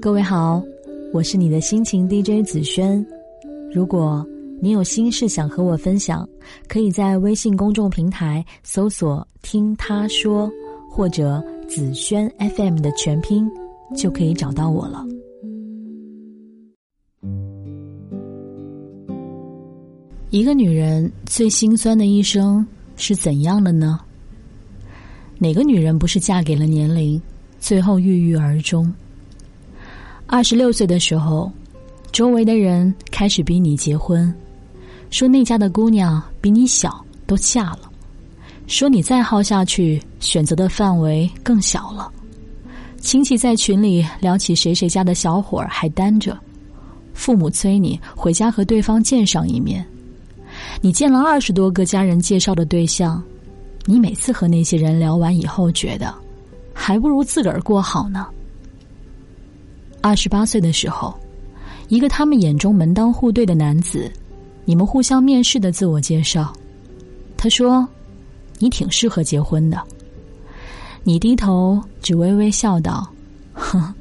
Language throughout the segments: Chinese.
各位好，我是你的心情 DJ 紫萱。如果你有心事想和我分享，可以在微信公众平台搜索“听他说”或者“紫萱 FM” 的全拼，就可以找到我了。一个女人最心酸的一生是怎样的呢？哪个女人不是嫁给了年龄，最后郁郁而终？二十六岁的时候，周围的人开始逼你结婚，说那家的姑娘比你小，都嫁了；说你再耗下去，选择的范围更小了。亲戚在群里聊起谁谁家的小伙儿还单着，父母催你回家和对方见上一面。你见了二十多个家人介绍的对象，你每次和那些人聊完以后，觉得还不如自个儿过好呢。二十八岁的时候，一个他们眼中门当户对的男子，你们互相面试的自我介绍，他说：“你挺适合结婚的。”你低头只微微笑道：“哼，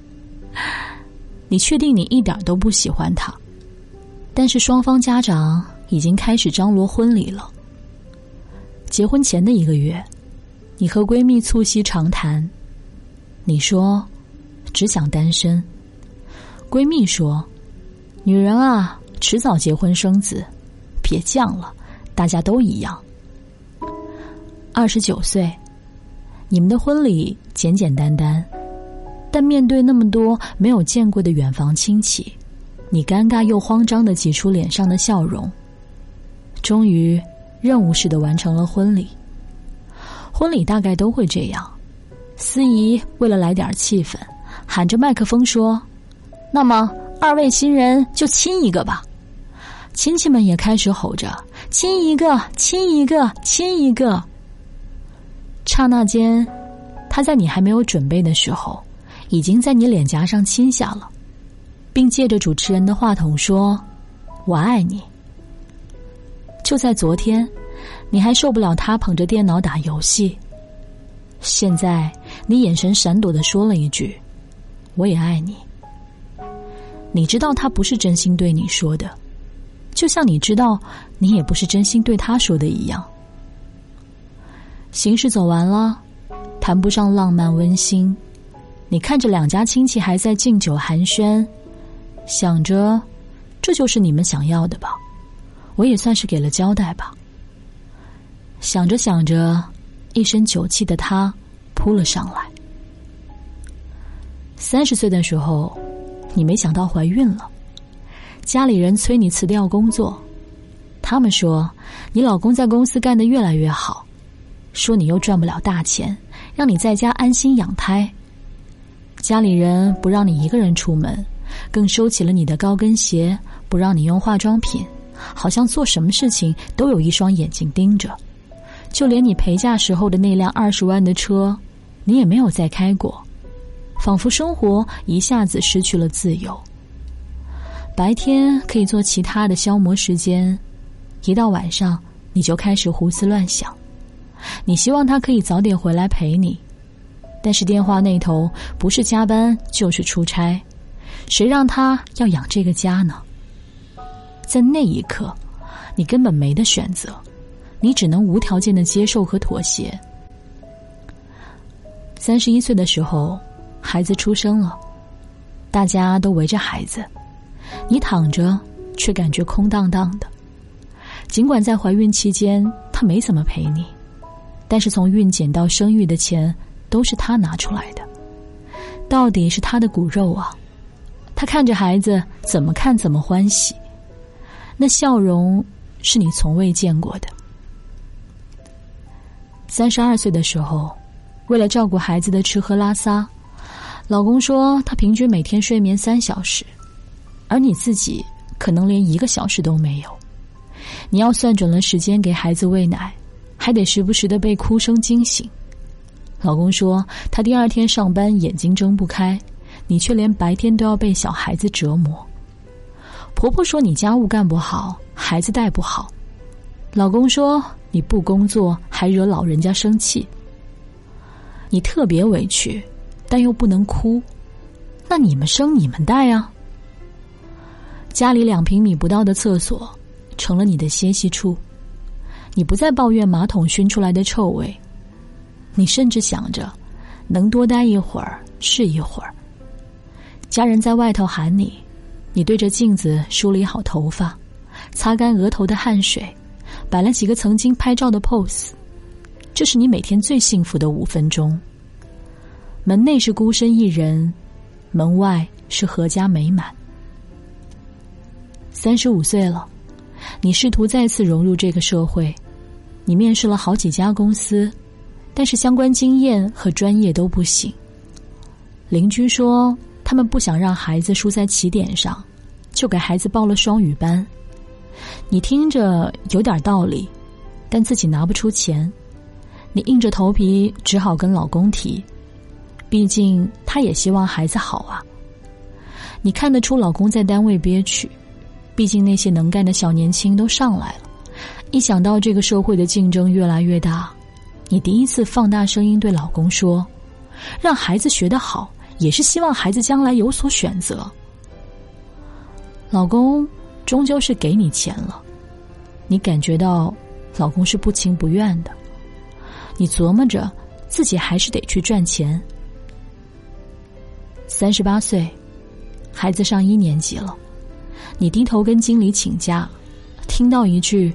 你确定你一点都不喜欢他？”但是双方家长已经开始张罗婚礼了。结婚前的一个月，你和闺蜜促膝长谈，你说：“只想单身。”闺蜜说：“女人啊，迟早结婚生子，别犟了，大家都一样。”二十九岁，你们的婚礼简简单单，但面对那么多没有见过的远房亲戚，你尴尬又慌张的挤出脸上的笑容。终于，任务似的完成了婚礼。婚礼大概都会这样，司仪为了来点气氛，喊着麦克风说。那么，二位新人就亲一个吧。亲戚们也开始吼着：“亲一个，亲一个，亲一个。”刹那间，他在你还没有准备的时候，已经在你脸颊上亲下了，并借着主持人的话筒说：“我爱你。”就在昨天，你还受不了他捧着电脑打游戏，现在你眼神闪躲的说了一句：“我也爱你。”你知道他不是真心对你说的，就像你知道你也不是真心对他说的一样。形式走完了，谈不上浪漫温馨。你看着两家亲戚还在敬酒寒暄，想着这就是你们想要的吧，我也算是给了交代吧。想着想着，一身酒气的他扑了上来。三十岁的时候。你没想到怀孕了，家里人催你辞掉工作，他们说你老公在公司干得越来越好，说你又赚不了大钱，让你在家安心养胎。家里人不让你一个人出门，更收起了你的高跟鞋，不让你用化妆品，好像做什么事情都有一双眼睛盯着，就连你陪嫁时候的那辆二十万的车，你也没有再开过。仿佛生活一下子失去了自由。白天可以做其他的消磨时间，一到晚上你就开始胡思乱想。你希望他可以早点回来陪你，但是电话那头不是加班就是出差，谁让他要养这个家呢？在那一刻，你根本没得选择，你只能无条件的接受和妥协。三十一岁的时候。孩子出生了，大家都围着孩子，你躺着却感觉空荡荡的。尽管在怀孕期间他没怎么陪你，但是从孕检到生育的钱都是他拿出来的，到底是他的骨肉啊！他看着孩子，怎么看怎么欢喜，那笑容是你从未见过的。三十二岁的时候，为了照顾孩子的吃喝拉撒。老公说，他平均每天睡眠三小时，而你自己可能连一个小时都没有。你要算准了时间给孩子喂奶，还得时不时的被哭声惊醒。老公说，他第二天上班眼睛睁不开，你却连白天都要被小孩子折磨。婆婆说你家务干不好，孩子带不好。老公说你不工作还惹老人家生气。你特别委屈。但又不能哭，那你们生你们带啊。家里两平米不到的厕所，成了你的歇息处。你不再抱怨马桶熏出来的臭味，你甚至想着，能多待一会儿是一会儿。家人在外头喊你，你对着镜子梳理好头发，擦干额头的汗水，摆了几个曾经拍照的 pose。这是你每天最幸福的五分钟。门内是孤身一人，门外是阖家美满。三十五岁了，你试图再次融入这个社会，你面试了好几家公司，但是相关经验和专业都不行。邻居说他们不想让孩子输在起点上，就给孩子报了双语班。你听着有点道理，但自己拿不出钱。你硬着头皮，只好跟老公提，毕竟他也希望孩子好啊。你看得出老公在单位憋屈，毕竟那些能干的小年轻都上来了。一想到这个社会的竞争越来越大，你第一次放大声音对老公说：“让孩子学得好，也是希望孩子将来有所选择。”老公终究是给你钱了，你感觉到老公是不情不愿的。你琢磨着，自己还是得去赚钱。三十八岁，孩子上一年级了，你低头跟经理请假，听到一句：“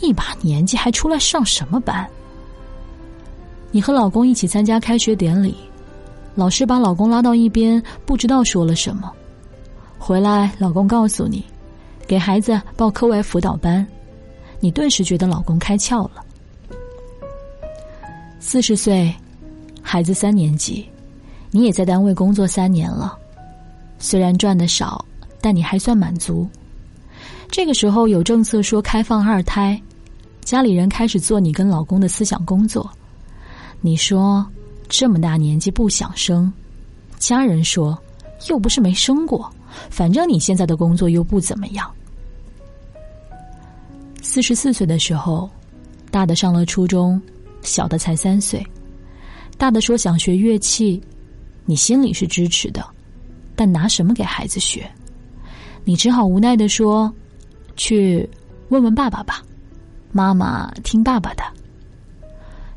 一把年纪还出来上什么班？”你和老公一起参加开学典礼，老师把老公拉到一边，不知道说了什么。回来，老公告诉你，给孩子报课外辅导班，你顿时觉得老公开窍了。四十岁，孩子三年级，你也在单位工作三年了，虽然赚的少，但你还算满足。这个时候有政策说开放二胎，家里人开始做你跟老公的思想工作。你说这么大年纪不想生，家人说又不是没生过，反正你现在的工作又不怎么样。四十四岁的时候，大的上了初中。小的才三岁，大的说想学乐器，你心里是支持的，但拿什么给孩子学？你只好无奈的说：“去问问爸爸吧，妈妈听爸爸的。”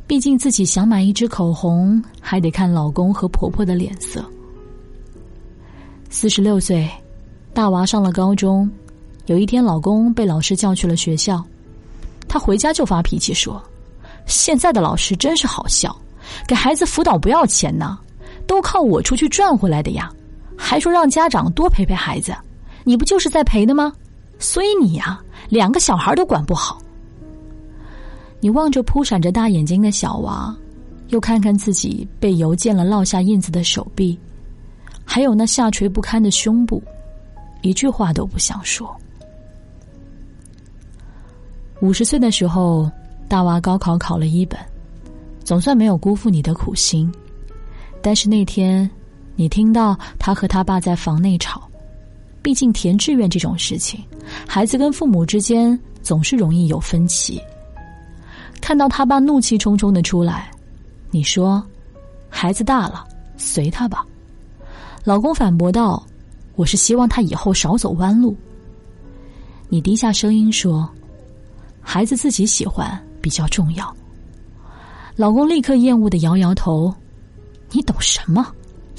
毕竟自己想买一支口红，还得看老公和婆婆的脸色。四十六岁，大娃上了高中，有一天老公被老师叫去了学校，他回家就发脾气说。现在的老师真是好笑，给孩子辅导不要钱呢，都靠我出去赚回来的呀，还说让家长多陪陪孩子，你不就是在陪的吗？所以你呀，两个小孩都管不好。你望着扑闪着大眼睛的小娃，又看看自己被油溅了烙下印子的手臂，还有那下垂不堪的胸部，一句话都不想说。五十岁的时候。大娃高考考了一本，总算没有辜负你的苦心。但是那天，你听到他和他爸在房内吵。毕竟填志愿这种事情，孩子跟父母之间总是容易有分歧。看到他爸怒气冲冲的出来，你说：“孩子大了，随他吧。”老公反驳道：“我是希望他以后少走弯路。”你低下声音说：“孩子自己喜欢。”比较重要。老公立刻厌恶的摇摇头：“你懂什么？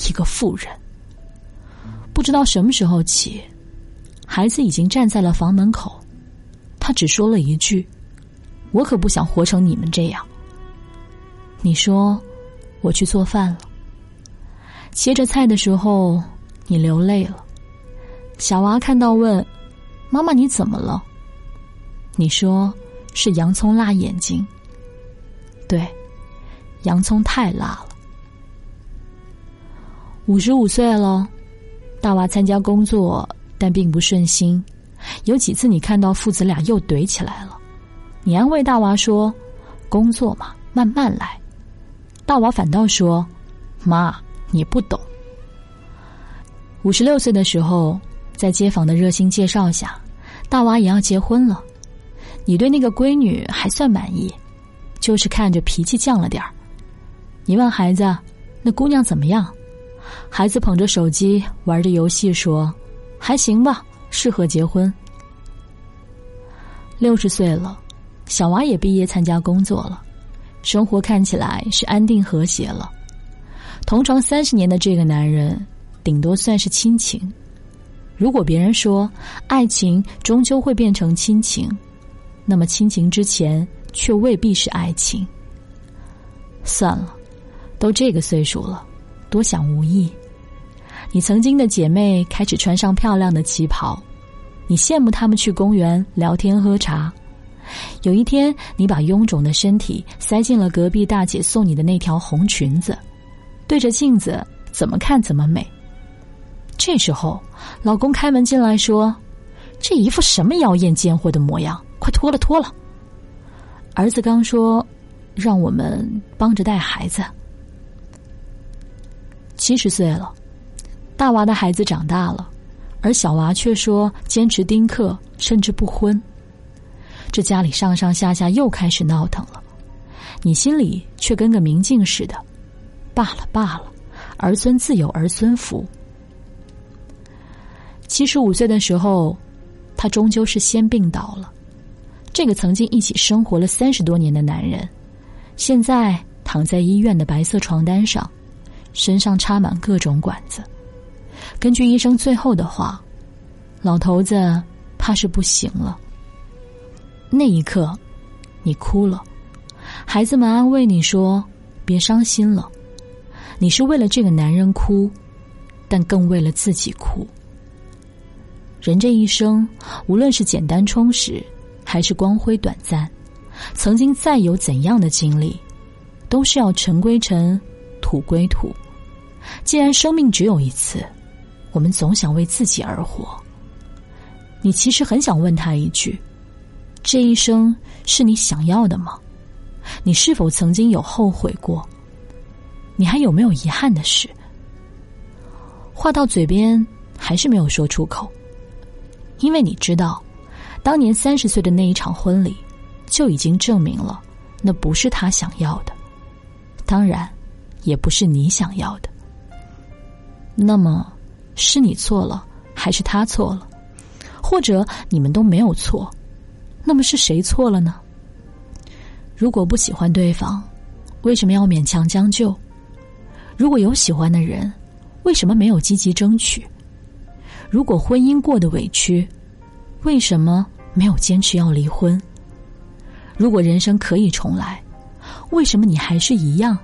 一个妇人。”不知道什么时候起，孩子已经站在了房门口，他只说了一句：“我可不想活成你们这样。”你说：“我去做饭了。”切着菜的时候，你流泪了。小娃看到问：“妈妈，你怎么了？”你说。是洋葱辣眼睛。对，洋葱太辣了。五十五岁了，大娃参加工作，但并不顺心。有几次你看到父子俩又怼起来了，你安慰大娃说：“工作嘛，慢慢来。”大娃反倒说：“妈，你不懂。”五十六岁的时候，在街坊的热心介绍下，大娃也要结婚了。你对那个闺女还算满意，就是看着脾气犟了点儿。你问孩子：“那姑娘怎么样？”孩子捧着手机玩着游戏，说：“还行吧，适合结婚。”六十岁了，小娃也毕业参加工作了，生活看起来是安定和谐了。同床三十年的这个男人，顶多算是亲情。如果别人说爱情终究会变成亲情，那么亲情之前却未必是爱情。算了，都这个岁数了，多想无益。你曾经的姐妹开始穿上漂亮的旗袍，你羡慕她们去公园聊天喝茶。有一天，你把臃肿的身体塞进了隔壁大姐送你的那条红裙子，对着镜子怎么看怎么美。这时候，老公开门进来说：“这一副什么妖艳贱货的模样，快脱了脱了。”儿子刚说：“让我们帮着带孩子。”七十岁了，大娃的孩子长大了，而小娃却说坚持丁克，甚至不婚。这家里上上下下又开始闹腾了，你心里却跟个明镜似的。罢了罢了，儿孙自有儿孙福。七十五岁的时候，他终究是先病倒了。这个曾经一起生活了三十多年的男人，现在躺在医院的白色床单上，身上插满各种管子。根据医生最后的话，老头子怕是不行了。那一刻，你哭了，孩子们安慰你说：“别伤心了。”你是为了这个男人哭，但更为了自己哭。人这一生，无论是简单充实，还是光辉短暂，曾经再有怎样的经历，都是要尘归尘，土归土。既然生命只有一次，我们总想为自己而活。你其实很想问他一句：这一生是你想要的吗？你是否曾经有后悔过？你还有没有遗憾的事？话到嘴边，还是没有说出口。因为你知道，当年三十岁的那一场婚礼，就已经证明了，那不是他想要的，当然，也不是你想要的。那么，是你错了，还是他错了？或者你们都没有错？那么是谁错了呢？如果不喜欢对方，为什么要勉强将就？如果有喜欢的人，为什么没有积极争取？如果婚姻过得委屈，为什么没有坚持要离婚？如果人生可以重来，为什么你还是一样？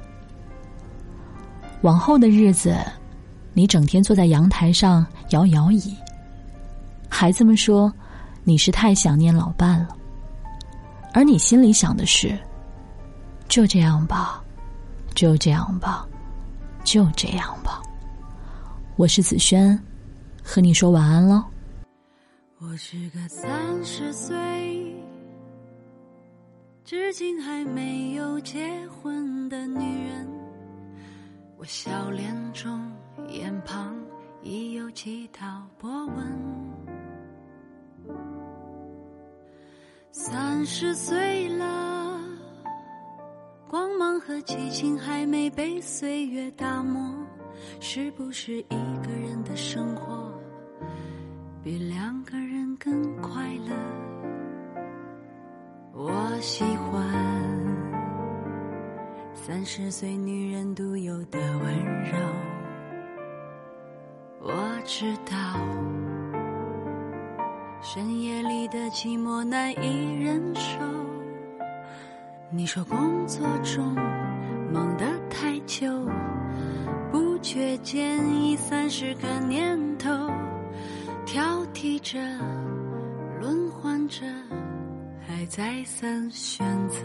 往后的日子，你整天坐在阳台上摇摇椅。孩子们说你是太想念老伴了，而你心里想的是：就这样吧，就这样吧，就这样吧。我是子轩。和你说晚安喽。我是个三十岁，至今还没有结婚的女人。我笑脸中眼旁已有几道波纹。三十岁了，光芒和激情还没被岁月打磨，是不是一个人的生活？比两个人更快乐。我喜欢三十岁女人独有的温柔。我知道深夜里的寂寞难以忍受。你说工作中忙得太久，不觉间已三十个年头。挑剔着，轮换着，还再三选择。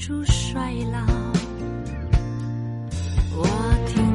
住衰老，我听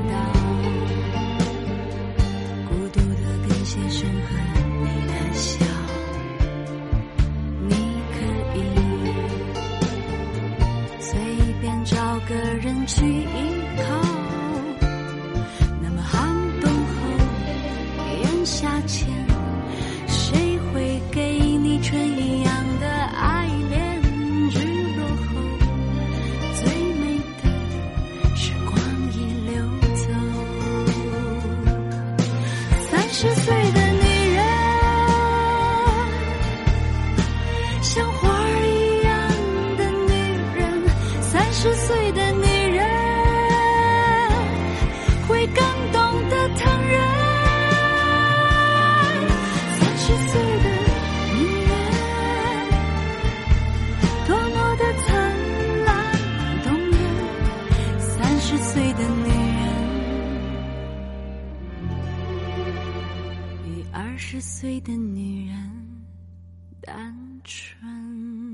单纯